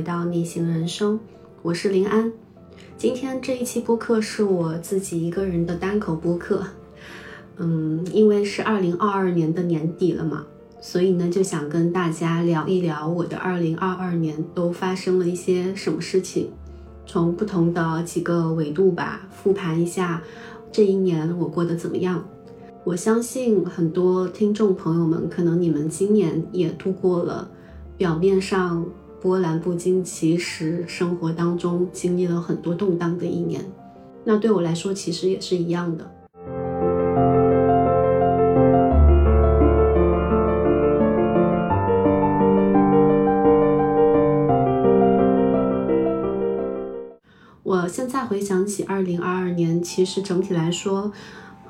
回到逆行人生，我是林安。今天这一期播客是我自己一个人的单口播客。嗯，因为是二零二二年的年底了嘛，所以呢就想跟大家聊一聊我的二零二二年都发生了一些什么事情，从不同的几个维度吧，复盘一下这一年我过得怎么样。我相信很多听众朋友们，可能你们今年也度过了表面上波澜不惊，其实生活当中经历了很多动荡的一年。那对我来说，其实也是一样的。我现在回想起二零二二年，其实整体来说。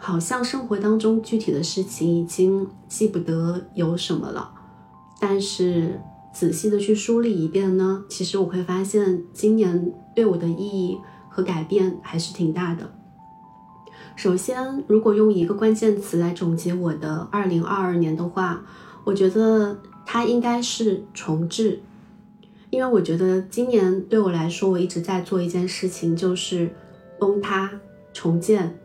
好像生活当中具体的事情已经记不得有什么了，但是仔细的去梳理一遍呢，其实我会发现今年对我的意义和改变还是挺大的。首先，如果用一个关键词来总结我的二零二二年的话，我觉得它应该是重置，因为我觉得今年对我来说，我一直在做一件事情，就是崩塌重建。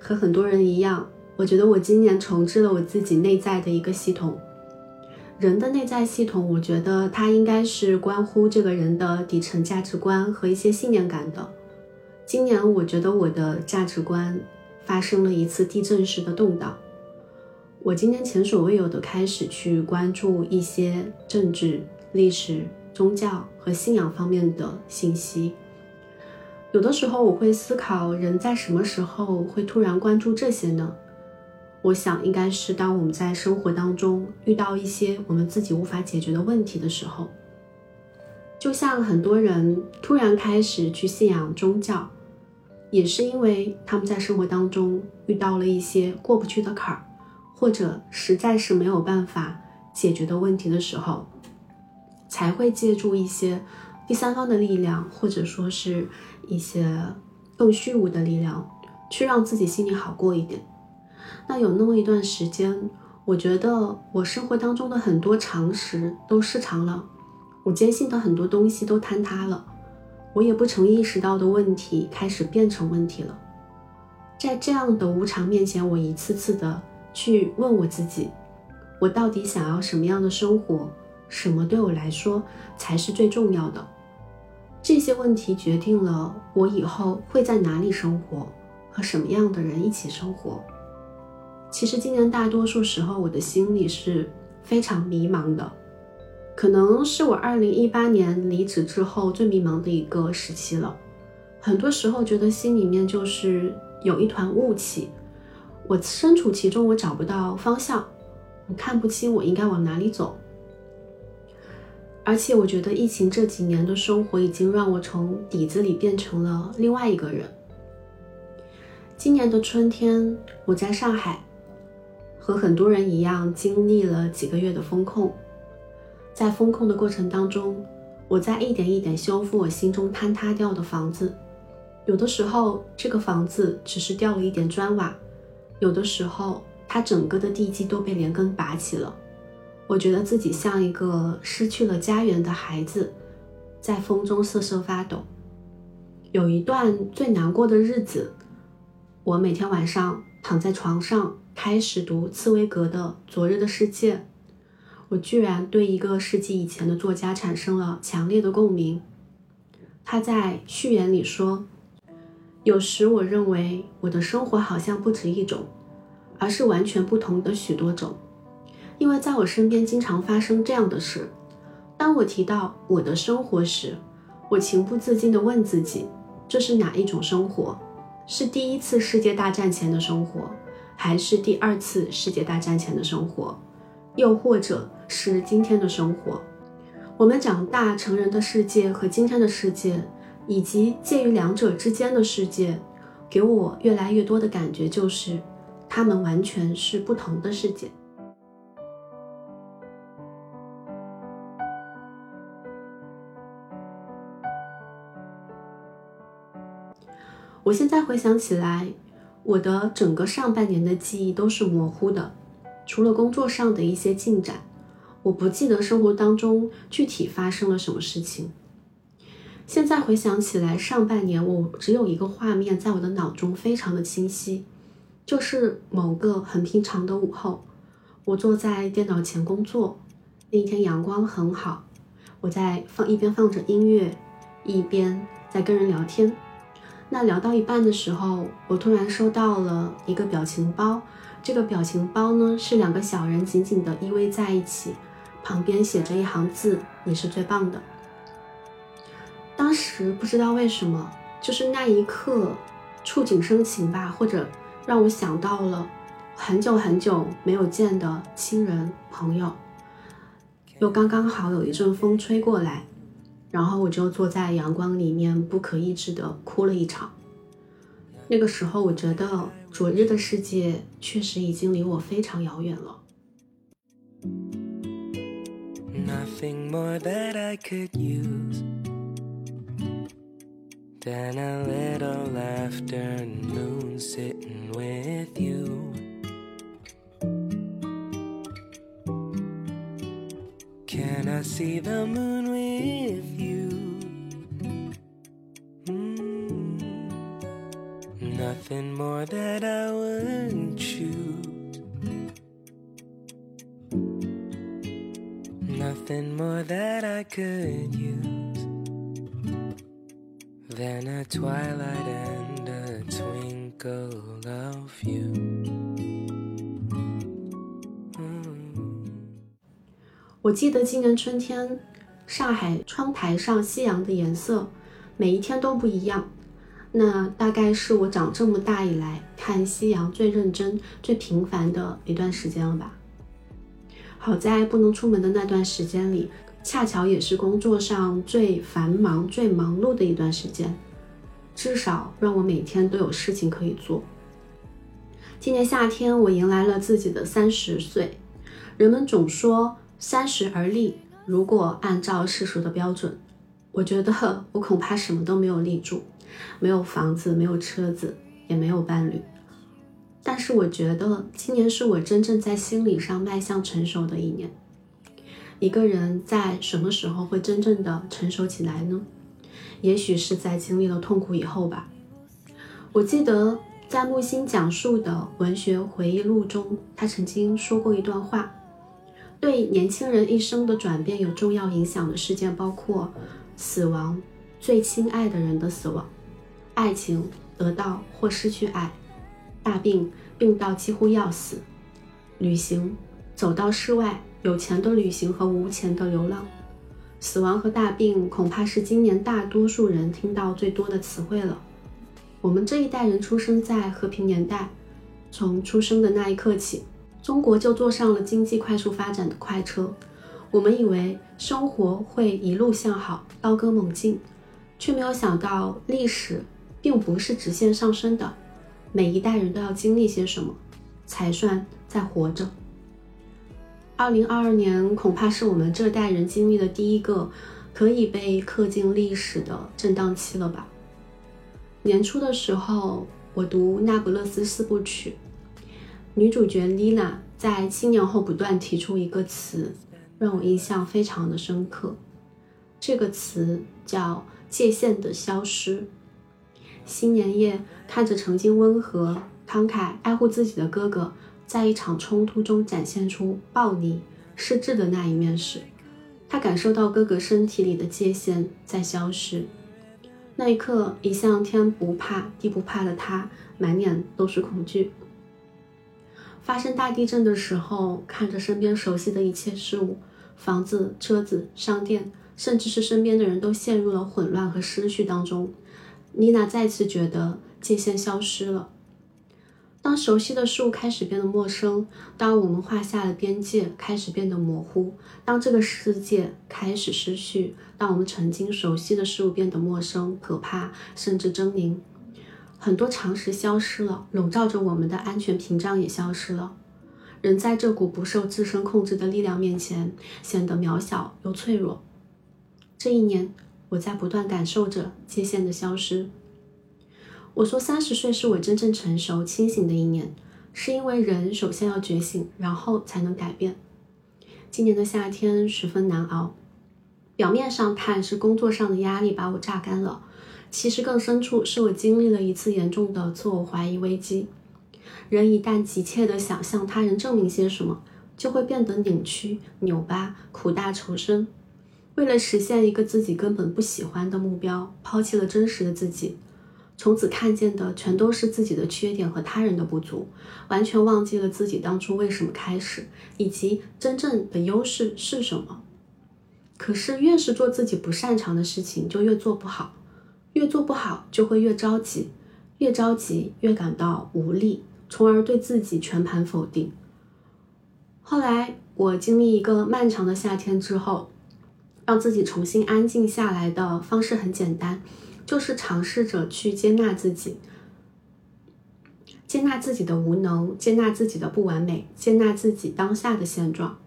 和很多人一样，我觉得我今年重置了我自己内在的一个系统。人的内在系统，我觉得它应该是关乎这个人的底层价值观和一些信念感的。今年，我觉得我的价值观发生了一次地震式的动荡。我今年前所未有的开始去关注一些政治、历史、宗教和信仰方面的信息。有的时候我会思考，人在什么时候会突然关注这些呢？我想应该是当我们在生活当中遇到一些我们自己无法解决的问题的时候。就像很多人突然开始去信仰宗教，也是因为他们在生活当中遇到了一些过不去的坎儿，或者实在是没有办法解决的问题的时候，才会借助一些第三方的力量，或者说是。一些更虚无的力量，去让自己心里好过一点。那有那么一段时间，我觉得我生活当中的很多常识都失常了，我坚信的很多东西都坍塌了，我也不曾意识到的问题开始变成问题了。在这样的无常面前，我一次次的去问我自己：我到底想要什么样的生活？什么对我来说才是最重要的？这些问题决定了我以后会在哪里生活，和什么样的人一起生活。其实今年大多数时候，我的心里是非常迷茫的，可能是我二零一八年离职之后最迷茫的一个时期了。很多时候觉得心里面就是有一团雾气，我身处其中，我找不到方向，我看不清我应该往哪里走。而且我觉得疫情这几年的生活已经让我从底子里变成了另外一个人。今年的春天，我在上海，和很多人一样经历了几个月的风控。在风控的过程当中，我在一点一点修复我心中坍塌掉的房子。有的时候，这个房子只是掉了一点砖瓦；有的时候，它整个的地基都被连根拔起了。我觉得自己像一个失去了家园的孩子，在风中瑟瑟发抖。有一段最难过的日子，我每天晚上躺在床上，开始读茨威格的《昨日的世界》，我居然对一个世纪以前的作家产生了强烈的共鸣。他在序言里说：“有时我认为我的生活好像不止一种，而是完全不同的许多种。”因为在我身边经常发生这样的事，当我提到我的生活时，我情不自禁地问自己：这是哪一种生活？是第一次世界大战前的生活，还是第二次世界大战前的生活，又或者是今天的生活？我们长大成人的世界和今天的世界，以及介于两者之间的世界，给我越来越多的感觉就是，它们完全是不同的世界。我现在回想起来，我的整个上半年的记忆都是模糊的，除了工作上的一些进展，我不记得生活当中具体发生了什么事情。现在回想起来，上半年我只有一个画面在我的脑中非常的清晰，就是某个很平常的午后，我坐在电脑前工作，那一天阳光很好，我在放一边放着音乐，一边在跟人聊天。那聊到一半的时候，我突然收到了一个表情包，这个表情包呢是两个小人紧紧的依偎在一起，旁边写着一行字：“你是最棒的。”当时不知道为什么，就是那一刻触景生情吧，或者让我想到了很久很久没有见的亲人朋友，又刚刚好有一阵风吹过来，然后我就坐在阳光里面，不可抑制的哭了一场。那个时候，我觉得昨日的世界确实已经离我非常遥远了。Nothing more that I could use. Than a little afternoon sitting with you. Can I see the moon with Nothing more that I would choose. Nothing more that I could use. than a twilight and a twinkle of you。我记得今年春天，上海窗台上夕阳的颜色，每一天都不一样。那大概是我长这么大以来看夕阳最认真、最频繁的一段时间了吧。好在不能出门的那段时间里。恰巧也是工作上最繁忙、最忙碌的一段时间，至少让我每天都有事情可以做。今年夏天，我迎来了自己的三十岁。人们总说三十而立，如果按照世俗的标准，我觉得我恐怕什么都没有立住，没有房子，没有车子，也没有伴侣。但是我觉得今年是我真正在心理上迈向成熟的一年。一个人在什么时候会真正的成熟起来呢？也许是在经历了痛苦以后吧。我记得在木心讲述的文学回忆录中，他曾经说过一段话：对年轻人一生的转变有重要影响的事件，包括死亡、最亲爱的人的死亡、爱情得到或失去爱、大病病到几乎要死、旅行走到室外。有钱的旅行和无钱的流浪，死亡和大病恐怕是今年大多数人听到最多的词汇了。我们这一代人出生在和平年代，从出生的那一刻起，中国就坐上了经济快速发展的快车。我们以为生活会一路向好，高歌猛进，却没有想到历史并不是直线上升的。每一代人都要经历些什么，才算在活着。二零二二年恐怕是我们这代人经历的第一个可以被刻进历史的震荡期了吧？年初的时候，我读《那不勒斯四部曲》，女主角丽娜在七年后不断提出一个词，让我印象非常的深刻。这个词叫“界限的消失”。新年夜，看着曾经温和、慷慨、爱护自己的哥哥。在一场冲突中展现出暴力、失智的那一面时，他感受到哥哥身体里的界限在消失。那一刻，一向天不怕地不怕的他，满脸都是恐惧。发生大地震的时候，看着身边熟悉的一切事物，房子、车子、商店，甚至是身边的人都陷入了混乱和失序当中，妮娜再次觉得界限消失了。当熟悉的事物开始变得陌生，当我们画下的边界开始变得模糊，当这个世界开始失去，当我们曾经熟悉的事物变得陌生、可怕，甚至狰狞，很多常识消失了，笼罩着我们的安全屏障也消失了。人在这股不受自身控制的力量面前，显得渺小又脆弱。这一年，我在不断感受着界限的消失。我说三十岁是我真正成熟清醒的一年，是因为人首先要觉醒，然后才能改变。今年的夏天十分难熬。表面上看是工作上的压力把我榨干了，其实更深处是我经历了一次严重的自我怀疑危机。人一旦急切地想向他人证明些什么，就会变得扭曲、扭巴、苦大仇深。为了实现一个自己根本不喜欢的目标，抛弃了真实的自己，从此看见的全都是自己的缺点和他人的不足，完全忘记了自己当初为什么开始，以及真正的优势是什么。可是，越是做自己不擅长的事情，就越做不好；越做不好，就会越着急；越着急，越感到无力，从而对自己全盘否定。后来，我经历一个漫长的夏天之后，让自己重新安静下来的方式很简单，就是尝试着去接纳自己，接纳自己的无能，接纳自己的不完美，接纳自己当下的现状。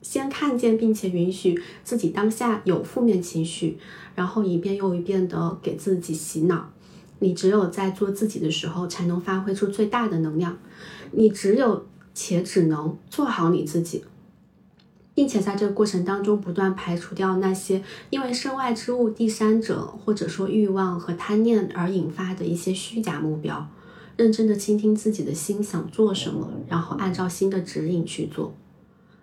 先看见并且允许自己当下有负面情绪，然后一遍又一遍的给自己洗脑。你只有在做自己的时候，才能发挥出最大的能量。你只有且只能做好你自己，并且在这个过程当中不断排除掉那些因为身外之物、第三者或者说欲望和贪念而引发的一些虚假目标。认真的倾听自己的心想做什么，然后按照新的指引去做。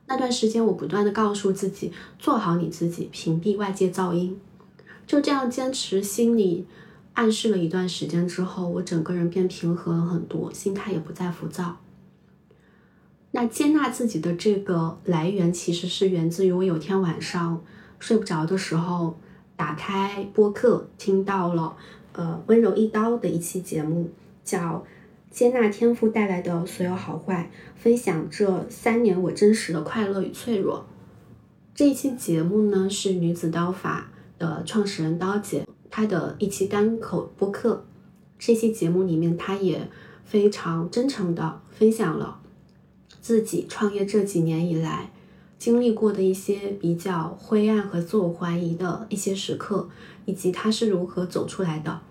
那段时间，我不断的告诉自己，做好你自己，屏蔽外界噪音。就这样坚持，心里暗示了一段时间之后，我整个人变平和了很多，心态也不再浮躁。那接纳自己的这个来源，其实是源自于我有天晚上睡不着的时候，打开播客，听到了呃温柔一刀的一期节目，叫。接纳天赋带来的所有好坏，分享这三年我真实的快乐与脆弱。这一期节目呢，是女子刀法的创始人刀姐她的一期单口播客。这期节目里面，她也非常真诚的分享了自己创业这几年以来经历过的一些比较灰暗和自我怀疑的一些时刻，以及他是如何走出来的。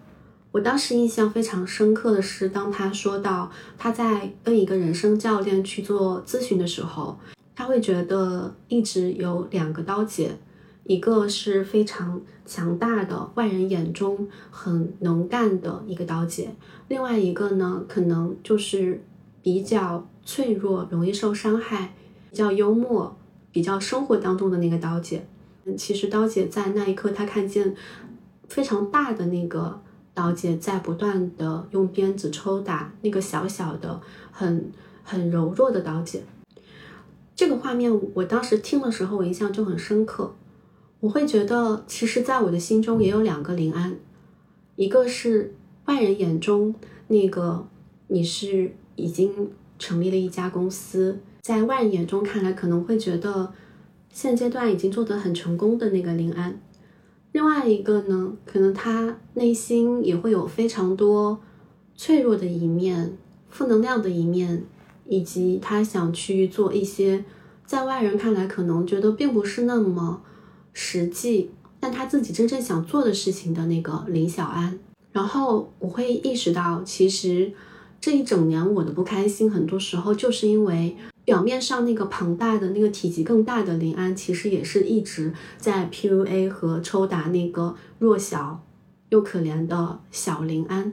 我当时印象非常深刻的是，当他说到他在跟一个人生教练去做咨询的时候，他会觉得一直有两个刀姐，一个是非常强大的，外人眼中很能干的一个刀姐，另外一个呢，可能就是比较脆弱、容易受伤害、比较幽默、比较生活当中的那个刀姐。嗯其实刀姐在那一刻，她看见非常大的那个。刀姐在不断的用鞭子抽打那个小小的、很很柔弱的刀姐。这个画面，我当时听的时候，我印象就很深刻。我会觉得，其实，在我的心中也有两个林安，一个是外人眼中那个你是已经成立了一家公司，在外人眼中看来，可能会觉得现阶段已经做得很成功的那个林安。另外一个呢，可能他内心也会有非常多脆弱的一面、负能量的一面，以及他想去做一些在外人看来可能觉得并不是那么实际，但他自己真正想做的事情的那个林小安。然后我会意识到，其实这一整年我的不开心，很多时候就是因为。表面上那个庞大的、那个体积更大的林安，其实也是一直在 PUA 和抽打那个弱小又可怜的小林安。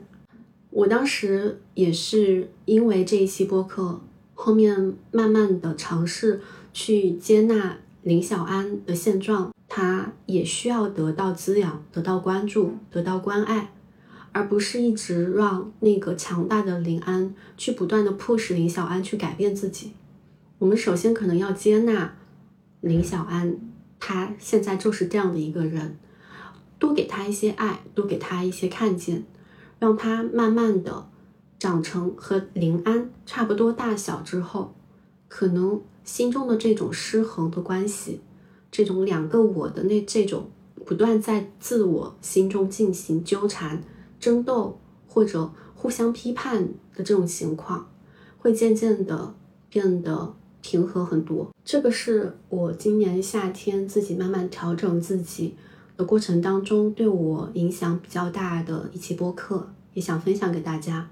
我当时也是因为这一期播客，后面慢慢的尝试去接纳林小安的现状，他也需要得到滋养、得到关注、得到关爱，而不是一直让那个强大的林安去不断的迫使林小安去改变自己。我们首先可能要接纳林小安，他现在就是这样的一个人，多给他一些爱，多给他一些看见，让他慢慢的长成和林安差不多大小之后，可能心中的这种失衡的关系，这种两个我的那这种不断在自我心中进行纠缠、争斗或者互相批判的这种情况，会渐渐的变得。平和很多，这个是我今年夏天自己慢慢调整自己的过程当中对我影响比较大的一期播客，也想分享给大家。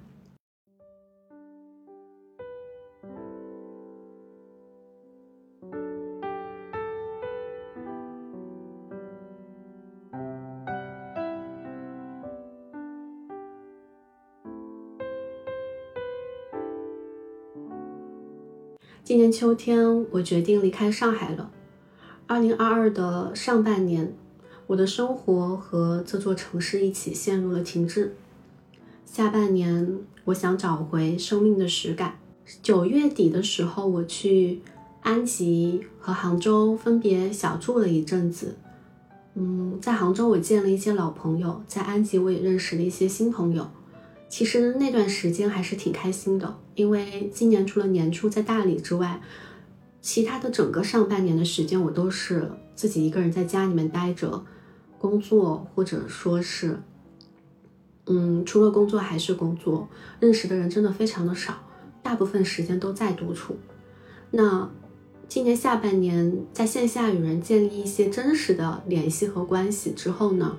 今年秋天，我决定离开上海了。二零二二的上半年，我的生活和这座城市一起陷入了停滞。下半年，我想找回生命的实感。九月底的时候，我去安吉和杭州分别小住了一阵子。嗯，在杭州我见了一些老朋友，在安吉我也认识了一些新朋友。其实那段时间还是挺开心的，因为今年除了年初在大理之外，其他的整个上半年的时间我都是自己一个人在家里面待着，工作或者说是，嗯，除了工作还是工作，认识的人真的非常的少，大部分时间都在独处。那今年下半年在线下与人建立一些真实的联系和关系之后呢？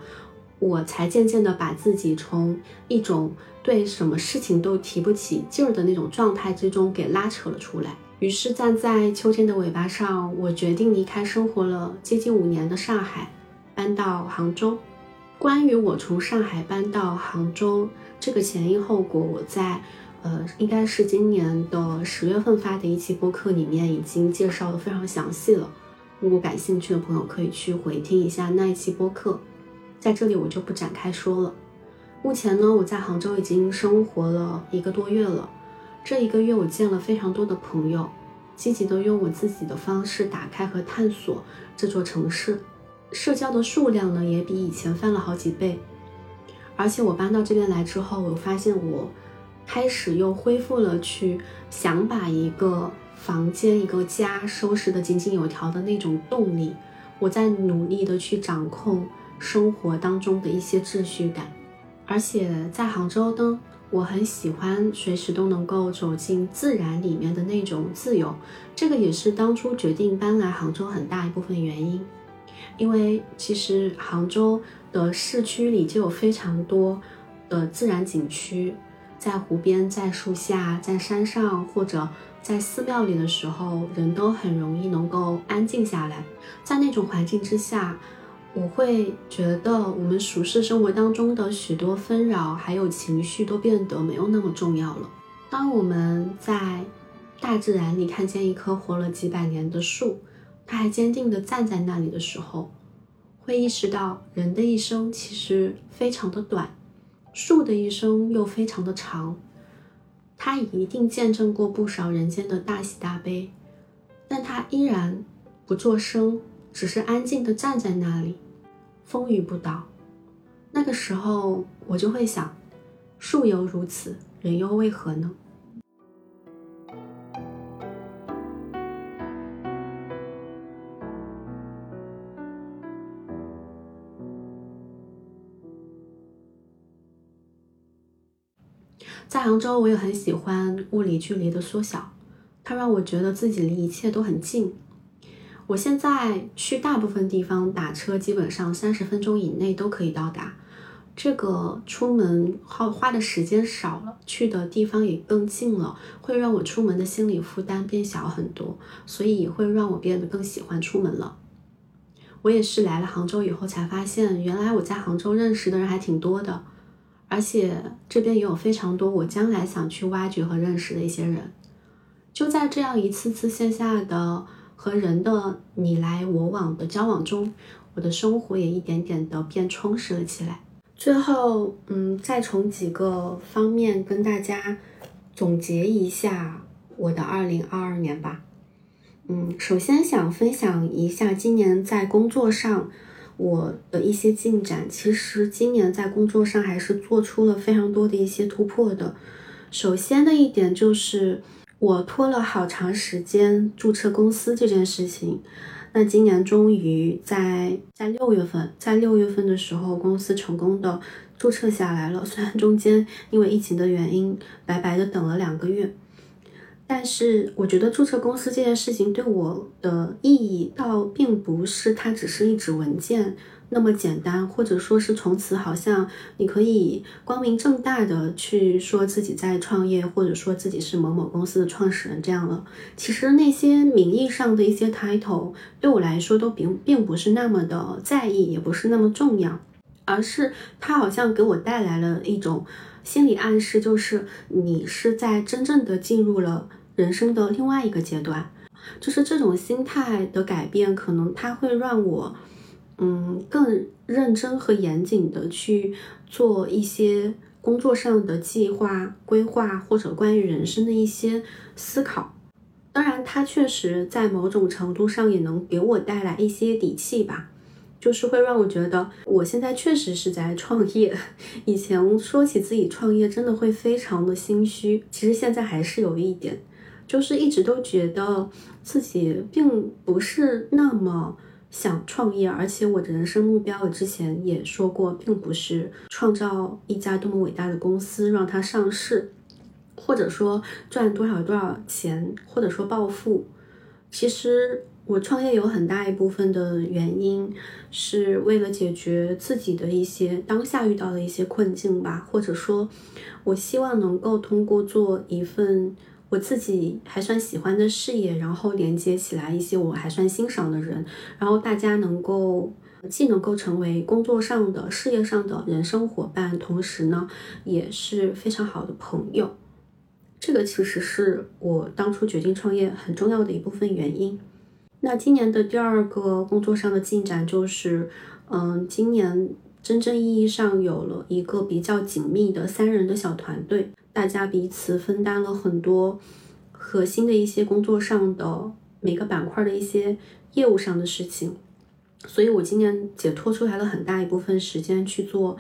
我才渐渐的把自己从一种对什么事情都提不起劲儿的那种状态之中给拉扯了出来。于是站在秋天的尾巴上，我决定离开生活了接近五年的上海，搬到杭州。关于我从上海搬到杭州这个前因后果，我在呃应该是今年的十月份发的一期播客里面已经介绍的非常详细了。如果感兴趣的朋友可以去回听一下那一期播客。在这里我就不展开说了。目前呢，我在杭州已经生活了一个多月了。这一个月，我见了非常多的朋友，积极的用我自己的方式打开和探索这座城市。社交的数量呢，也比以前翻了好几倍。而且我搬到这边来之后，我发现我开始又恢复了去想把一个房间、一个家收拾的井井有条的那种动力。我在努力的去掌控。生活当中的一些秩序感，而且在杭州呢，我很喜欢随时都能够走进自然里面的那种自由，这个也是当初决定搬来杭州很大一部分原因。因为其实杭州的市区里就有非常多的自然景区，在湖边、在树下、在山上或者在寺庙里的时候，人都很容易能够安静下来，在那种环境之下。我会觉得，我们俗世生活当中的许多纷扰，还有情绪，都变得没有那么重要了。当我们在大自然里看见一棵活了几百年的树，它还坚定地站在那里的时候，会意识到人的一生其实非常的短，树的一生又非常的长。它一定见证过不少人间的大喜大悲，但它依然不作声。只是安静地站在那里，风雨不倒。那个时候，我就会想：树犹如此，人又为何呢？在杭州，我也很喜欢物理距离的缩小，它让我觉得自己离一切都很近。我现在去大部分地方打车，基本上三十分钟以内都可以到达。这个出门耗花的时间少了，去的地方也更近了，会让我出门的心理负担变小很多，所以也会让我变得更喜欢出门了。我也是来了杭州以后才发现，原来我在杭州认识的人还挺多的，而且这边也有非常多我将来想去挖掘和认识的一些人。就在这样一次次线下的。和人的你来我往的交往中，我的生活也一点点的变充实了起来。最后，嗯，再从几个方面跟大家总结一下我的二零二二年吧。嗯，首先想分享一下今年在工作上我的一些进展。其实今年在工作上还是做出了非常多的一些突破的。首先的一点就是。我拖了好长时间注册公司这件事情，那今年终于在在六月份，在六月份的时候，公司成功的注册下来了。虽然中间因为疫情的原因，白白的等了两个月，但是我觉得注册公司这件事情对我的意义，倒并不是它只是一纸文件。那么简单，或者说是从此好像你可以光明正大的去说自己在创业，或者说自己是某某公司的创始人这样了。其实那些名义上的一些 title 对我来说都并并不是那么的在意，也不是那么重要，而是它好像给我带来了一种心理暗示，就是你是在真正的进入了。人生的另外一个阶段。就是这种心态的改变，可能它会让我，嗯，更认真和严谨的去做一些工作上的计划、规划，或者关于人生的一些思考。当然，它确实在某种程度上也能给我带来一些底气吧，就是会让我觉得我现在确实是在创业。以前说起自己创业，真的会非常的心虚，其实现在还是有一点。就是一直都觉得自己并不是那么想创业，而且我的人生目标，我之前也说过，并不是创造一家多么伟大的公司让它上市，或者说赚多少多少钱，或者说暴富。其实我创业有很大一部分的原因是为了解决自己的一些当下遇到的一些困境吧，或者说，我希望能够通过做一份。我自己还算喜欢的事业，然后连接起来一些我还算欣赏的人，然后大家能够既能够成为工作上的、事业上的人生伙伴，同时呢也是非常好的朋友。这个其实是我当初决定创业很重要的一部分原因。那今年的第二个工作上的进展就是，嗯，今年真正意义上有了一个比较紧密的三人的小团队。大家彼此分担了很多核心的一些工作上的每个板块的一些业务上的事情，所以我今年解脱出来了很大一部分时间去做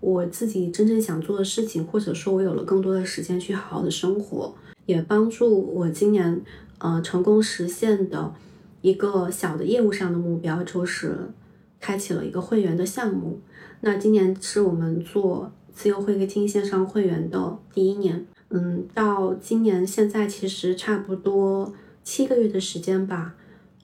我自己真正想做的事情，或者说我有了更多的时间去好好的生活，也帮助我今年呃成功实现的一个小的业务上的目标，就是开启了一个会员的项目。那今年是我们做。自由会客厅线上会员的第一年，嗯，到今年现在其实差不多七个月的时间吧。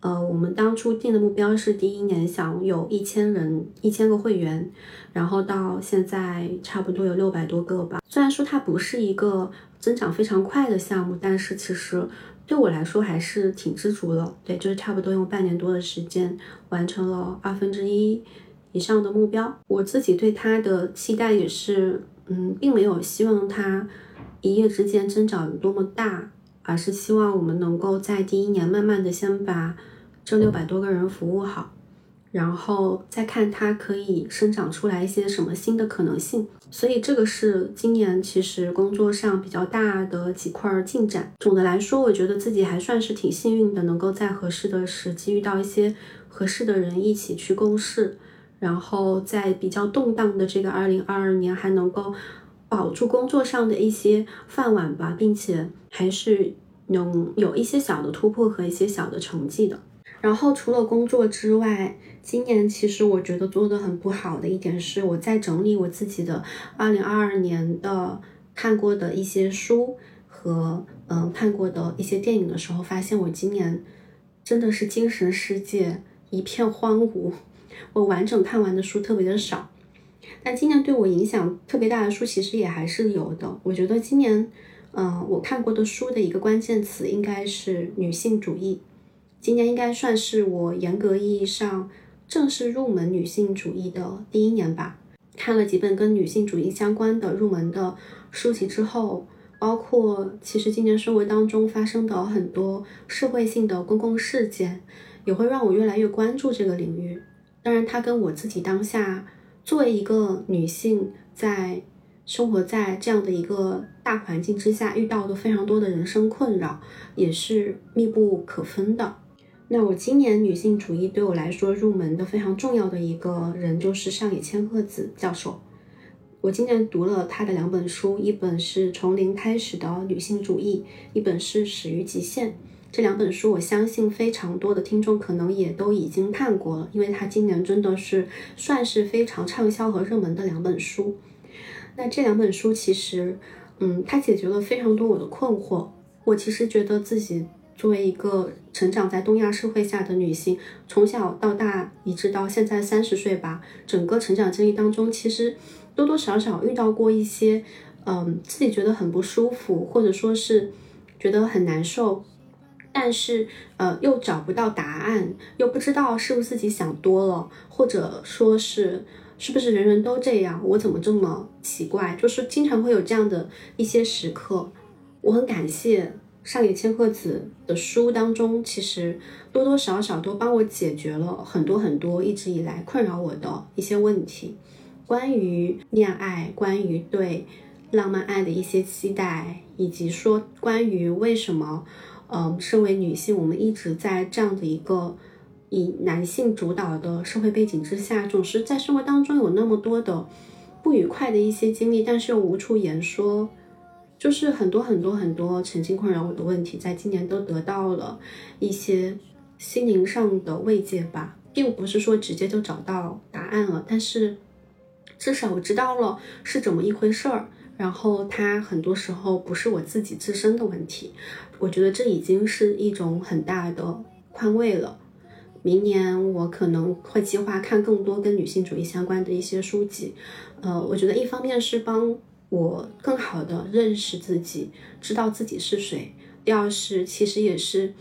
呃，我们当初定的目标是第一年想有一千人、一千个会员，然后到现在差不多有六百多个吧。虽然说它不是一个增长非常快的项目，但是其实对我来说还是挺知足了。对，就是差不多用半年多的时间完成了二分之一。以上的目标，我自己对他的期待也是，嗯，并没有希望他一夜之间增长多么大，而是希望我们能够在第一年慢慢的先把这六百多个人服务好，然后再看它可以生长出来一些什么新的可能性。所以这个是今年其实工作上比较大的几块进展。总的来说，我觉得自己还算是挺幸运的，能够在合适的时机遇到一些合适的人一起去共事。然后在比较动荡的这个二零二二年，还能够保住工作上的一些饭碗吧，并且还是能有一些小的突破和一些小的成绩的。然后除了工作之外，今年其实我觉得做的很不好的一点是，我在整理我自己的二零二二年的看过的一些书和嗯看过的一些电影的时候，发现我今年真的是精神世界一片荒芜。我完整看完的书特别的少，但今年对我影响特别大的书其实也还是有的。我觉得今年，嗯，我看过的书的一个关键词应该是女性主义。今年应该算是我严格意义上正式入门女性主义的第一年吧。看了几本跟女性主义相关的入门的书籍之后，包括其实今年生活当中发生的很多社会性的公共事件，也会让我越来越关注这个领域。当然，它跟我自己当下作为一个女性，在生活在这样的一个大环境之下，遇到的非常多的人生困扰，也是密不可分的。那我今年女性主义对我来说入门的非常重要的一个人，就是上野千鹤子教授。我今年读了他的两本书，一本是从零开始的女性主义，一本是始于极限。这两本书，我相信非常多的听众可能也都已经看过了，因为它今年真的是算是非常畅销和热门的两本书。那这两本书其实，嗯，它解决了非常多我的困惑。我其实觉得自己作为一个成长在东亚社会下的女性，从小到大，一直到现在三十岁吧，整个成长经历当中，其实多多少少遇到过一些，嗯，自己觉得很不舒服，或者说是觉得很难受。但是，呃，又找不到答案，又不知道是不是自己想多了，或者说是是不是人人都这样，我怎么这么奇怪？就是经常会有这样的一些时刻。我很感谢上野千鹤子的书当中，其实多多少少都帮我解决了很多很多一直以来困扰我的一些问题，关于恋爱，关于对浪漫爱的一些期待，以及说关于为什么，嗯，身为女性，我们一直在这样的一个以男性主导的社会背景之下，总是在生活当中有那么多的不愉快的一些经历，但是又无处言说。就是很多很多很多曾经困扰我的问题，在今年都得到了一些心灵上的慰藉吧，并不是说直接就找到答案了，但是至少我知道了是怎么一回事儿。然后它很多时候不是我自己自身的问题，我觉得这已经是一种很大的宽慰了。明年我可能会计划看更多跟女性主义相关的一些书籍，呃，我觉得一方面是帮。我更好的认识自己，知道自己是谁。第二是，其实也是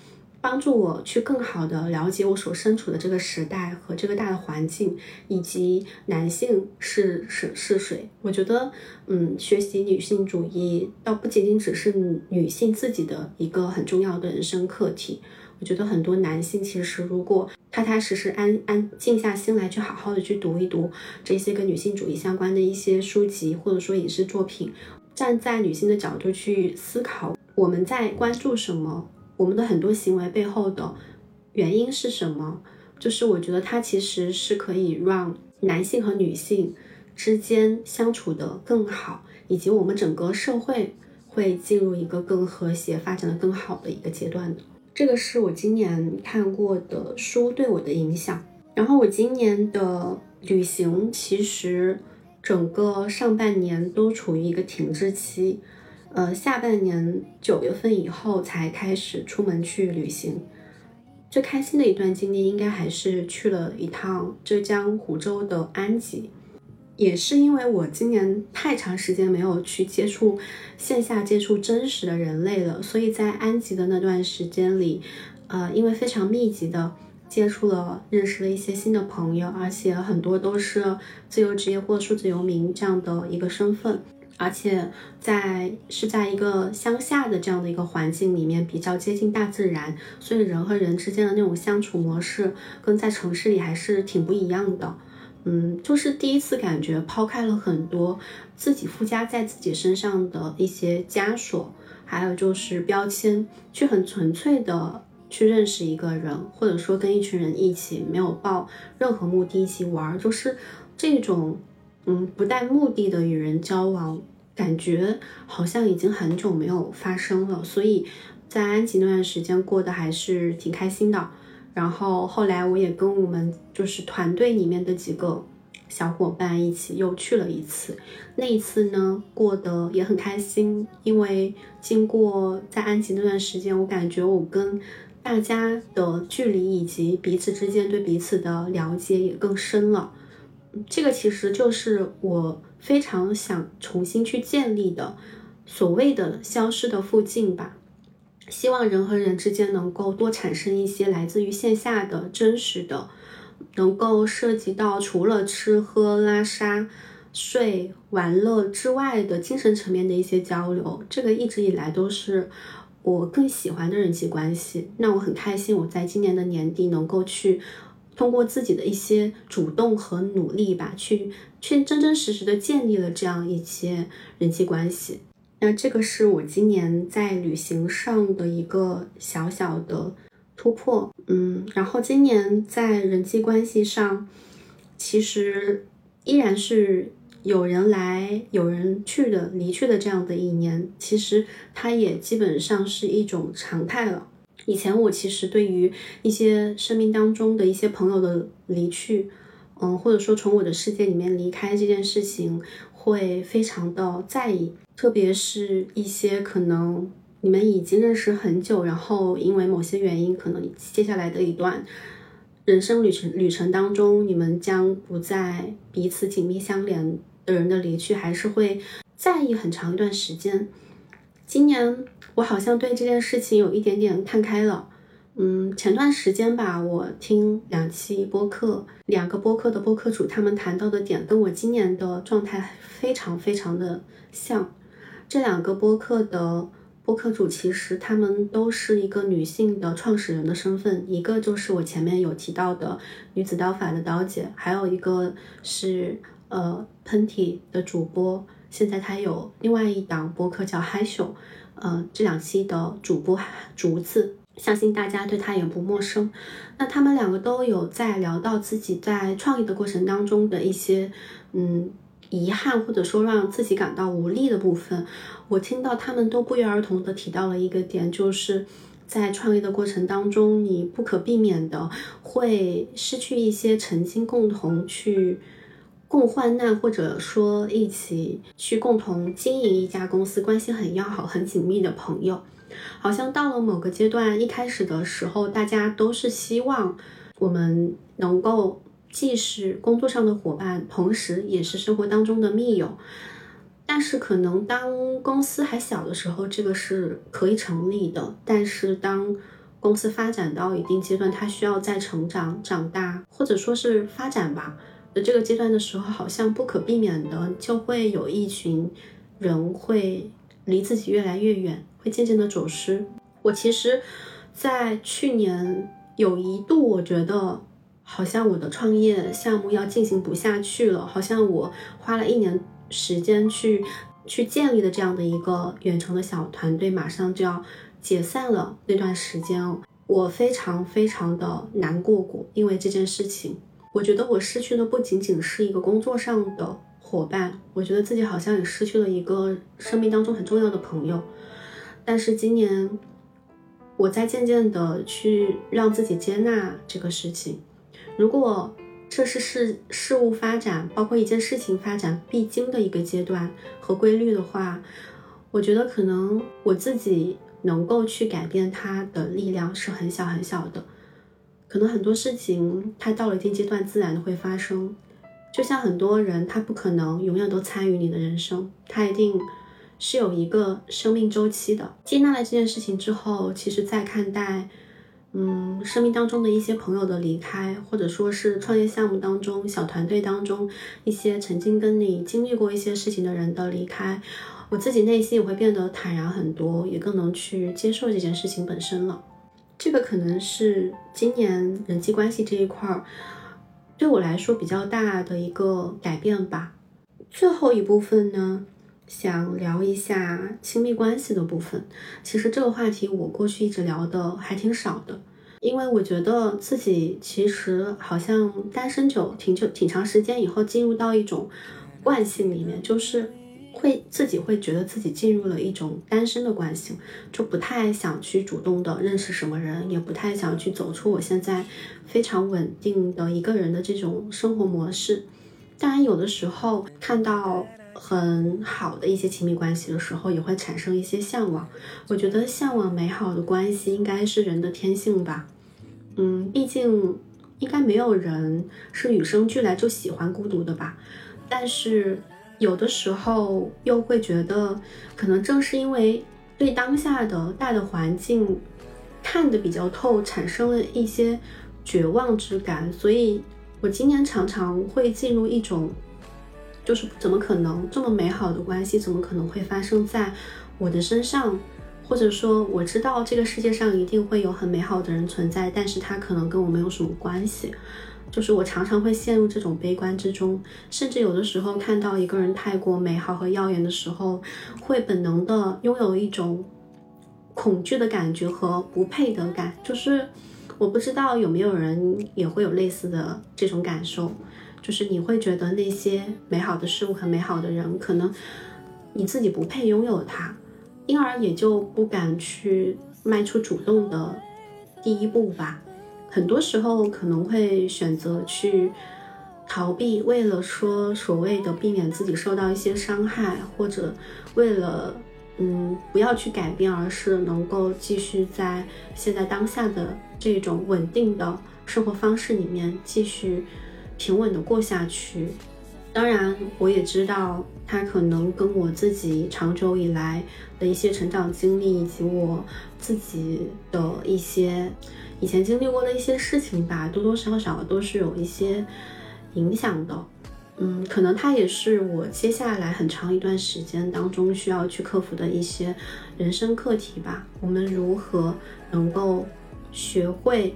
帮助我去更好的了解我所身处的这个时代和这个大的环境，以及男性是是是谁。我觉得，嗯，学习女性主义倒不仅仅只是女性自己的一个很重要的人生课题。我觉得很多男性其实如果踏踏实实、安安静下心来，去好好的去读一读这些跟女性主义相关的一些书籍，或者说影视作品，站在女性的角度去思考我们在关注什么，我们的很多行为背后的原因是什么，就是我觉得它其实是可以让男性和女性之间相处的更好，以及我们整个社会会进入一个更和谐、发展的更好的一个阶段的。这个是我今年看过的书对我的影响。然后我今年的旅行其实整个上半年都处于一个停滞期，呃，下半年九月份以后才开始出门去旅行。最开心的一段经历应该还是去了一趟浙江湖州的安吉。也是因为我今年太长时间没有去接触线下接触真实的人类了，所以在安吉的那段时间里，呃，因为非常密集的接触了，认识了一些新的朋友，而且很多都是自由职业或数字游民这样的一个身份，而且在是在一个乡下的这样的一个环境里面，比较接近大自然，所以人和人之间的那种相处模式跟在城市里还是挺不一样的。嗯，就是第一次感觉抛开了很多自己附加在自己身上的一些枷锁，还有就是标签，去很纯粹的去认识一个人，或者说跟一群人一起没有抱任何目的一起玩，就是这种嗯不带目的的与人交往，感觉好像已经很久没有发生了。所以在安吉那段时间过得还是挺开心的。然后后来我也跟我们就是团队里面的几个小伙伴一起又去了一次，那一次呢过得也很开心，因为经过在安吉那段时间，我感觉我跟大家的距离以及彼此之间对彼此的了解也更深了。这个其实就是我非常想重新去建立的所谓的消失的附近吧。希望人和人之间能够多产生一些来自于线下的真实的，能够涉及到除了吃喝拉撒睡玩乐之外的精神层面的一些交流。这个一直以来都是我更喜欢的人际关系。那我很开心，我在今年的年底能够去通过自己的一些主动和努力吧，去去真真实实的建立了这样一些人际关系。那这个是我今年在旅行上的一个小小的突破，嗯，然后今年在人际关系上，其实依然是有人来有人去的离去的这样的一年，其实它也基本上是一种常态了。以前我其实对于一些生命当中的一些朋友的离去，嗯，或者说从我的世界里面离开这件事情，会非常的在意。特别是一些可能你们已经认识很久，然后因为某些原因，可能接下来的一段人生旅程旅程当中，你们将不再彼此紧密相连的人的离去，还是会在意很长一段时间。今年我好像对这件事情有一点点看开了。嗯，前段时间吧，我听两期播客，两个播客的播客主他们谈到的点，跟我今年的状态非常非常的像。这两个播客的播客主其实他们都是一个女性的创始人的身份，一个就是我前面有提到的女子刀法的刀姐，还有一个是呃喷嚏的主播，现在他有另外一档播客叫嗨秀，呃这两期的主播竹子，相信大家对他也不陌生。那他们两个都有在聊到自己在创业的过程当中的一些嗯。遗憾或者说让自己感到无力的部分，我听到他们都不约而同的提到了一个点，就是在创业的过程当中，你不可避免的会失去一些曾经共同去共患难，或者说一起去共同经营一家公司，关系很要好、很紧密的朋友。好像到了某个阶段，一开始的时候，大家都是希望我们能够。既是工作上的伙伴，同时也是生活当中的密友。但是，可能当公司还小的时候，这个是可以成立的。但是，当公司发展到一定阶段，它需要再成长、长大，或者说是发展吧这个阶段的时候，好像不可避免的就会有一群人会离自己越来越远，会渐渐的走失。我其实，在去年有一度，我觉得。好像我的创业项目要进行不下去了，好像我花了一年时间去去建立的这样的一个远程的小团队，马上就要解散了。那段时间，我非常非常的难过过，因为这件事情，我觉得我失去的不仅仅是一个工作上的伙伴，我觉得自己好像也失去了一个生命当中很重要的朋友。但是今年，我在渐渐的去让自己接纳这个事情。如果这是事事物发展，包括一件事情发展必经的一个阶段和规律的话，我觉得可能我自己能够去改变它的力量是很小很小的。可能很多事情它到了一定阶段自然的会发生，就像很多人他不可能永远都参与你的人生，他一定是有一个生命周期的。接纳了这件事情之后，其实再看待。嗯，生命当中的一些朋友的离开，或者说是创业项目当中小团队当中一些曾经跟你经历过一些事情的人的离开，我自己内心也会变得坦然很多，也更能去接受这件事情本身了。这个可能是今年人际关系这一块儿对我来说比较大的一个改变吧。最后一部分呢？想聊一下亲密关系的部分。其实这个话题我过去一直聊的还挺少的，因为我觉得自己其实好像单身久挺久挺长时间以后，进入到一种惯性里面，就是会自己会觉得自己进入了一种单身的关系，就不太想去主动的认识什么人，也不太想去走出我现在非常稳定的一个人的这种生活模式。当然，有的时候看到。很好的一些亲密关系的时候，也会产生一些向往。我觉得向往美好的关系应该是人的天性吧。嗯，毕竟应该没有人是与生俱来就喜欢孤独的吧。但是有的时候又会觉得，可能正是因为对当下的大的环境看得比较透，产生了一些绝望之感，所以我今年常常会进入一种。就是怎么可能这么美好的关系，怎么可能会发生在我的身上？或者说，我知道这个世界上一定会有很美好的人存在，但是他可能跟我没有什么关系。就是我常常会陷入这种悲观之中，甚至有的时候看到一个人太过美好和耀眼的时候，会本能的拥有一种恐惧的感觉和不配得感。就是我不知道有没有人也会有类似的这种感受。就是你会觉得那些美好的事物和美好的人，可能你自己不配拥有它，因而也就不敢去迈出主动的第一步吧。很多时候可能会选择去逃避，为了说所谓的避免自己受到一些伤害，或者为了嗯不要去改变，而是能够继续在现在当下的这种稳定的生活方式里面继续。平稳的过下去，当然我也知道他可能跟我自己长久以来的一些成长经历，以及我自己的一些以前经历过的一些事情吧，多多少少都是有一些影响的。嗯，可能它也是我接下来很长一段时间当中需要去克服的一些人生课题吧。我们如何能够学会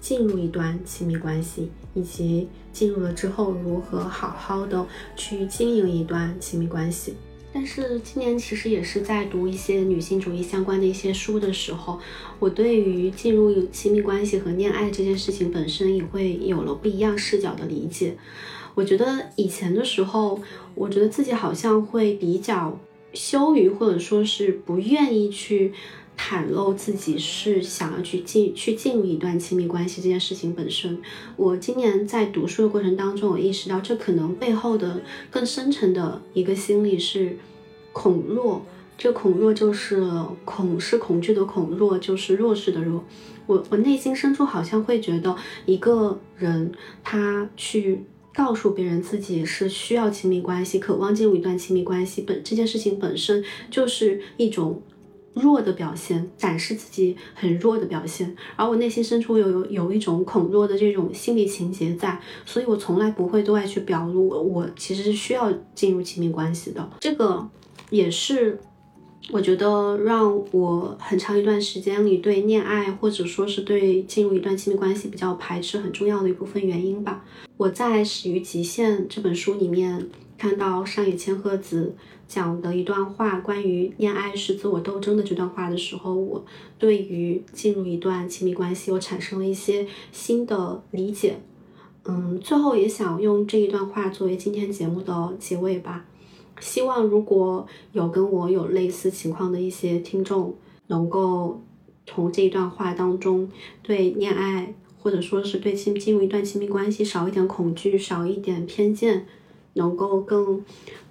进入一段亲密关系，以及进入了之后如何好好的去经营一段亲密关系？但是今年其实也是在读一些女性主义相关的一些书的时候，我对于进入亲密关系和恋爱这件事情本身也会有了不一样视角的理解。我觉得以前的时候，我觉得自己好像会比较羞于，或者说是不愿意去袒露自己是想要去进去进入一段亲密关系这件事情本身。我今年在读书的过程当中，我意识到这可能背后的更深层的一个心理是恐弱。这恐弱就是恐是恐惧的恐，弱就是弱势的弱。我我内心深处好像会觉得一个人他去。告诉别人自己是需要亲密关系，渴望进入一段亲密关系，本这件事情本身就是一种弱的表现，展示自己很弱的表现。而我内心深处有有一种恐弱的这种心理情节在，所以我从来不会对外去表露我其实是需要进入亲密关系的。这个也是。我觉得让我很长一段时间里对恋爱，或者说是对进入一段亲密关系比较排斥，很重要的一部分原因吧。我在《始于极限》这本书里面看到上野千鹤子讲的一段话，关于恋爱是自我斗争的这段话的时候，我对于进入一段亲密关系，我产生了一些新的理解。嗯，最后也想用这一段话作为今天节目的结尾吧。希望如果有跟我有类似情况的一些听众，能够从这一段话当中对恋爱，或者说是对亲进入一段亲密关系少一点恐惧，少一点偏见，能够更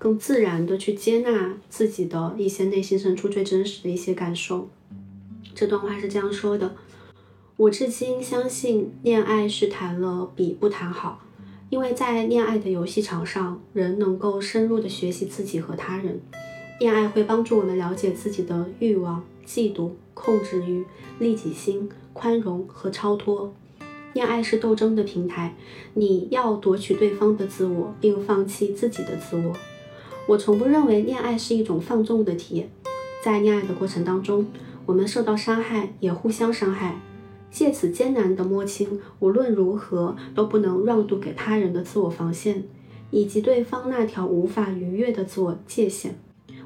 更自然的去接纳自己的一些内心深处最真实的一些感受。这段话是这样说的：我至今相信恋爱是谈了比不谈好。因为在恋爱的游戏场上，人能够深入的学习自己和他人。恋爱会帮助我们了解自己的欲望、嫉妒、控制欲、利己心、宽容和超脱。恋爱是斗争的平台，你要夺取对方的自我，并放弃自己的自我。我从不认为恋爱是一种放纵的体验，在恋爱的过程当中，我们受到伤害，也互相伤害。借此艰难的摸清，无论如何都不能让渡给他人的自我防线，以及对方那条无法逾越的自我界限。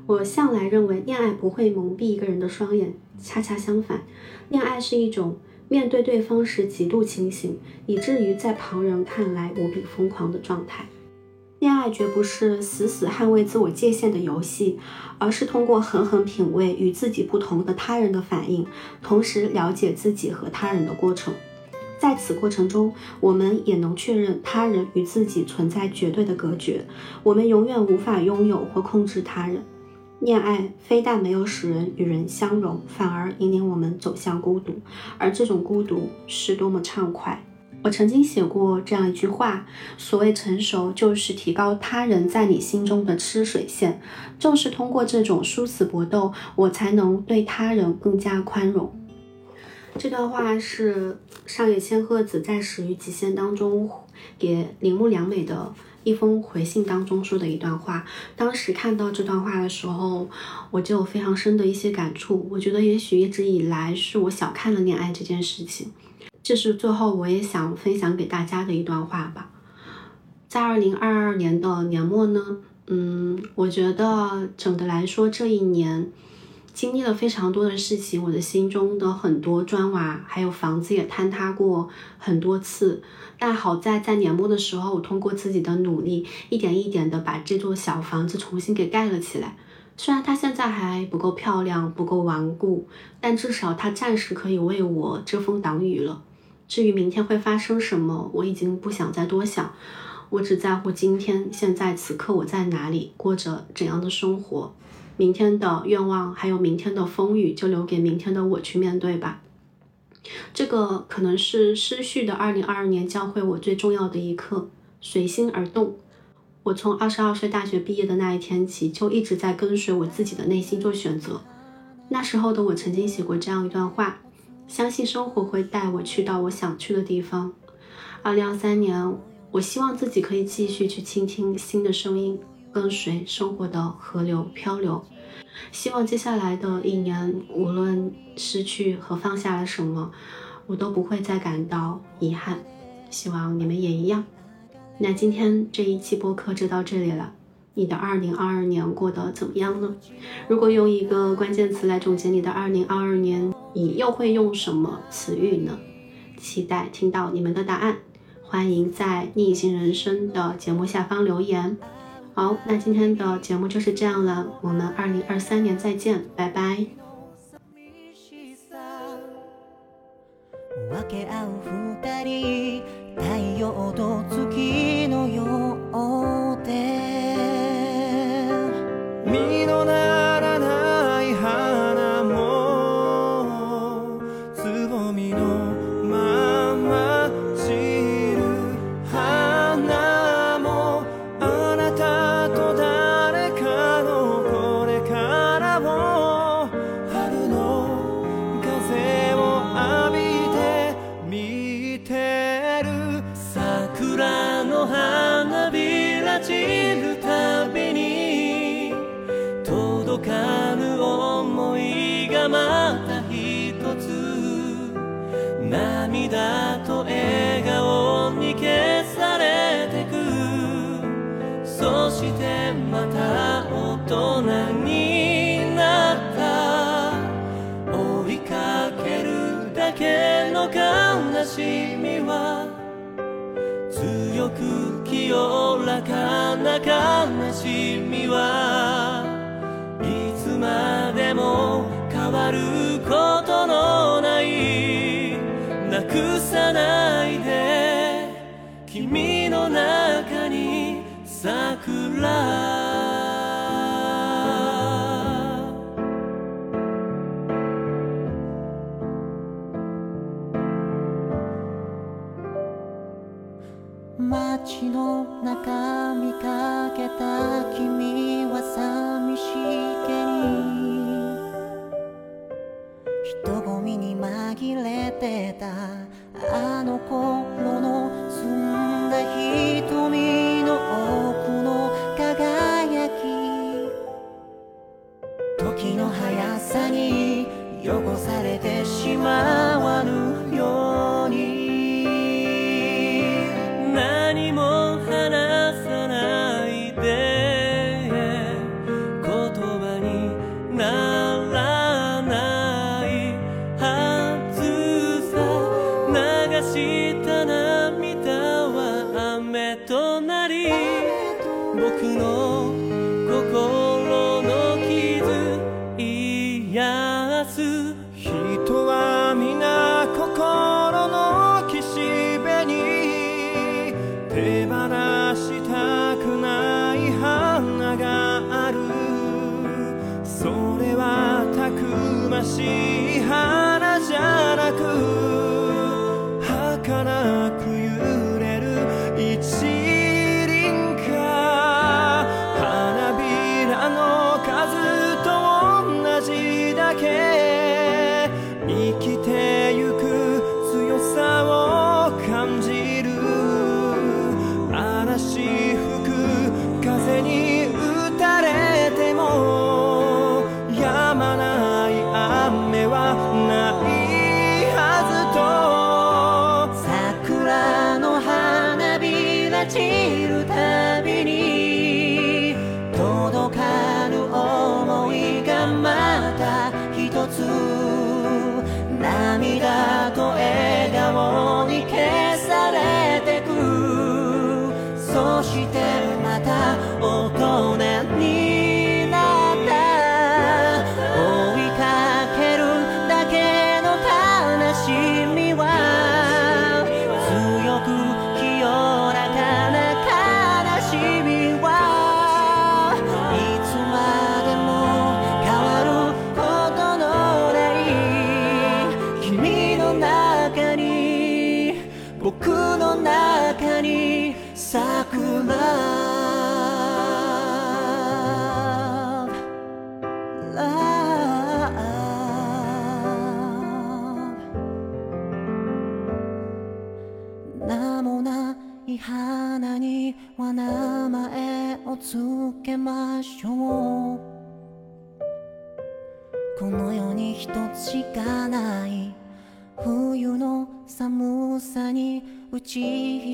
我向来认为，恋爱不会蒙蔽一个人的双眼，恰恰相反，恋爱是一种面对对方时极度清醒，以至于在旁人看来无比疯狂的状态。恋爱绝不是死死捍卫自我界限的游戏，而是通过狠狠品味与自己不同的他人的反应，同时了解自己和他人的过程。在此过程中，我们也能确认他人与自己存在绝对的隔绝，我们永远无法拥有或控制他人。恋爱非但没有使人与人相融，反而引领我们走向孤独，而这种孤独是多么畅快。我曾经写过这样一句话：所谓成熟，就是提高他人在你心中的吃水线。正是通过这种殊死搏斗，我才能对他人更加宽容。这段话是上野千鹤子在《始于极限》当中给铃木良美的一封回信当中说的一段话。当时看到这段话的时候，我就有非常深的一些感触。我觉得也许一直以来是我小看了恋爱这件事情。这是最后我也想分享给大家的一段话吧。在二零二二年的年末呢，嗯，我觉得整的来说这一年经历了非常多的事情，我的心中的很多砖瓦还有房子也坍塌过很多次。但好在在年末的时候，我通过自己的努力，一点一点的把这座小房子重新给盖了起来。虽然它现在还不够漂亮，不够顽固，但至少它暂时可以为我遮风挡雨了。至于明天会发生什么，我已经不想再多想，我只在乎今天、现在、此刻我在哪里，过着怎样的生活。明天的愿望还有明天的风雨，就留给明天的我去面对吧。这个可能是失序的二零二二年教会我最重要的一课：随心而动。我从二十二岁大学毕业的那一天起，就一直在跟随我自己的内心做选择。那时候的我曾经写过这样一段话。相信生活会带我去到我想去的地方。二零二三年，我希望自己可以继续去倾听新的声音，跟随生活的河流漂流。希望接下来的一年，无论失去和放下了什么，我都不会再感到遗憾。希望你们也一样。那今天这一期播客就到这里了。你的二零二二年过得怎么样呢？如果用一个关键词来总结你的二零二二年，你又会用什么词语呢？期待听到你们的答案。欢迎在逆行人生的节目下方留言。好，那今天的节目就是这样了，我们二零二三年再见，拜拜。涙と笑顔に消されてく。そしてまた大人になった。追いかけるだけの悲しみは。強く清らかな悲しみは。いつまでも変わることくさないで。君の中に桜たけましょうこの世に一つしかない冬の寒さに打ち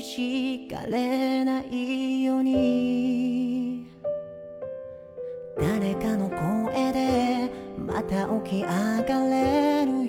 ひしがれないように。誰かの声でまた起き上がれるよ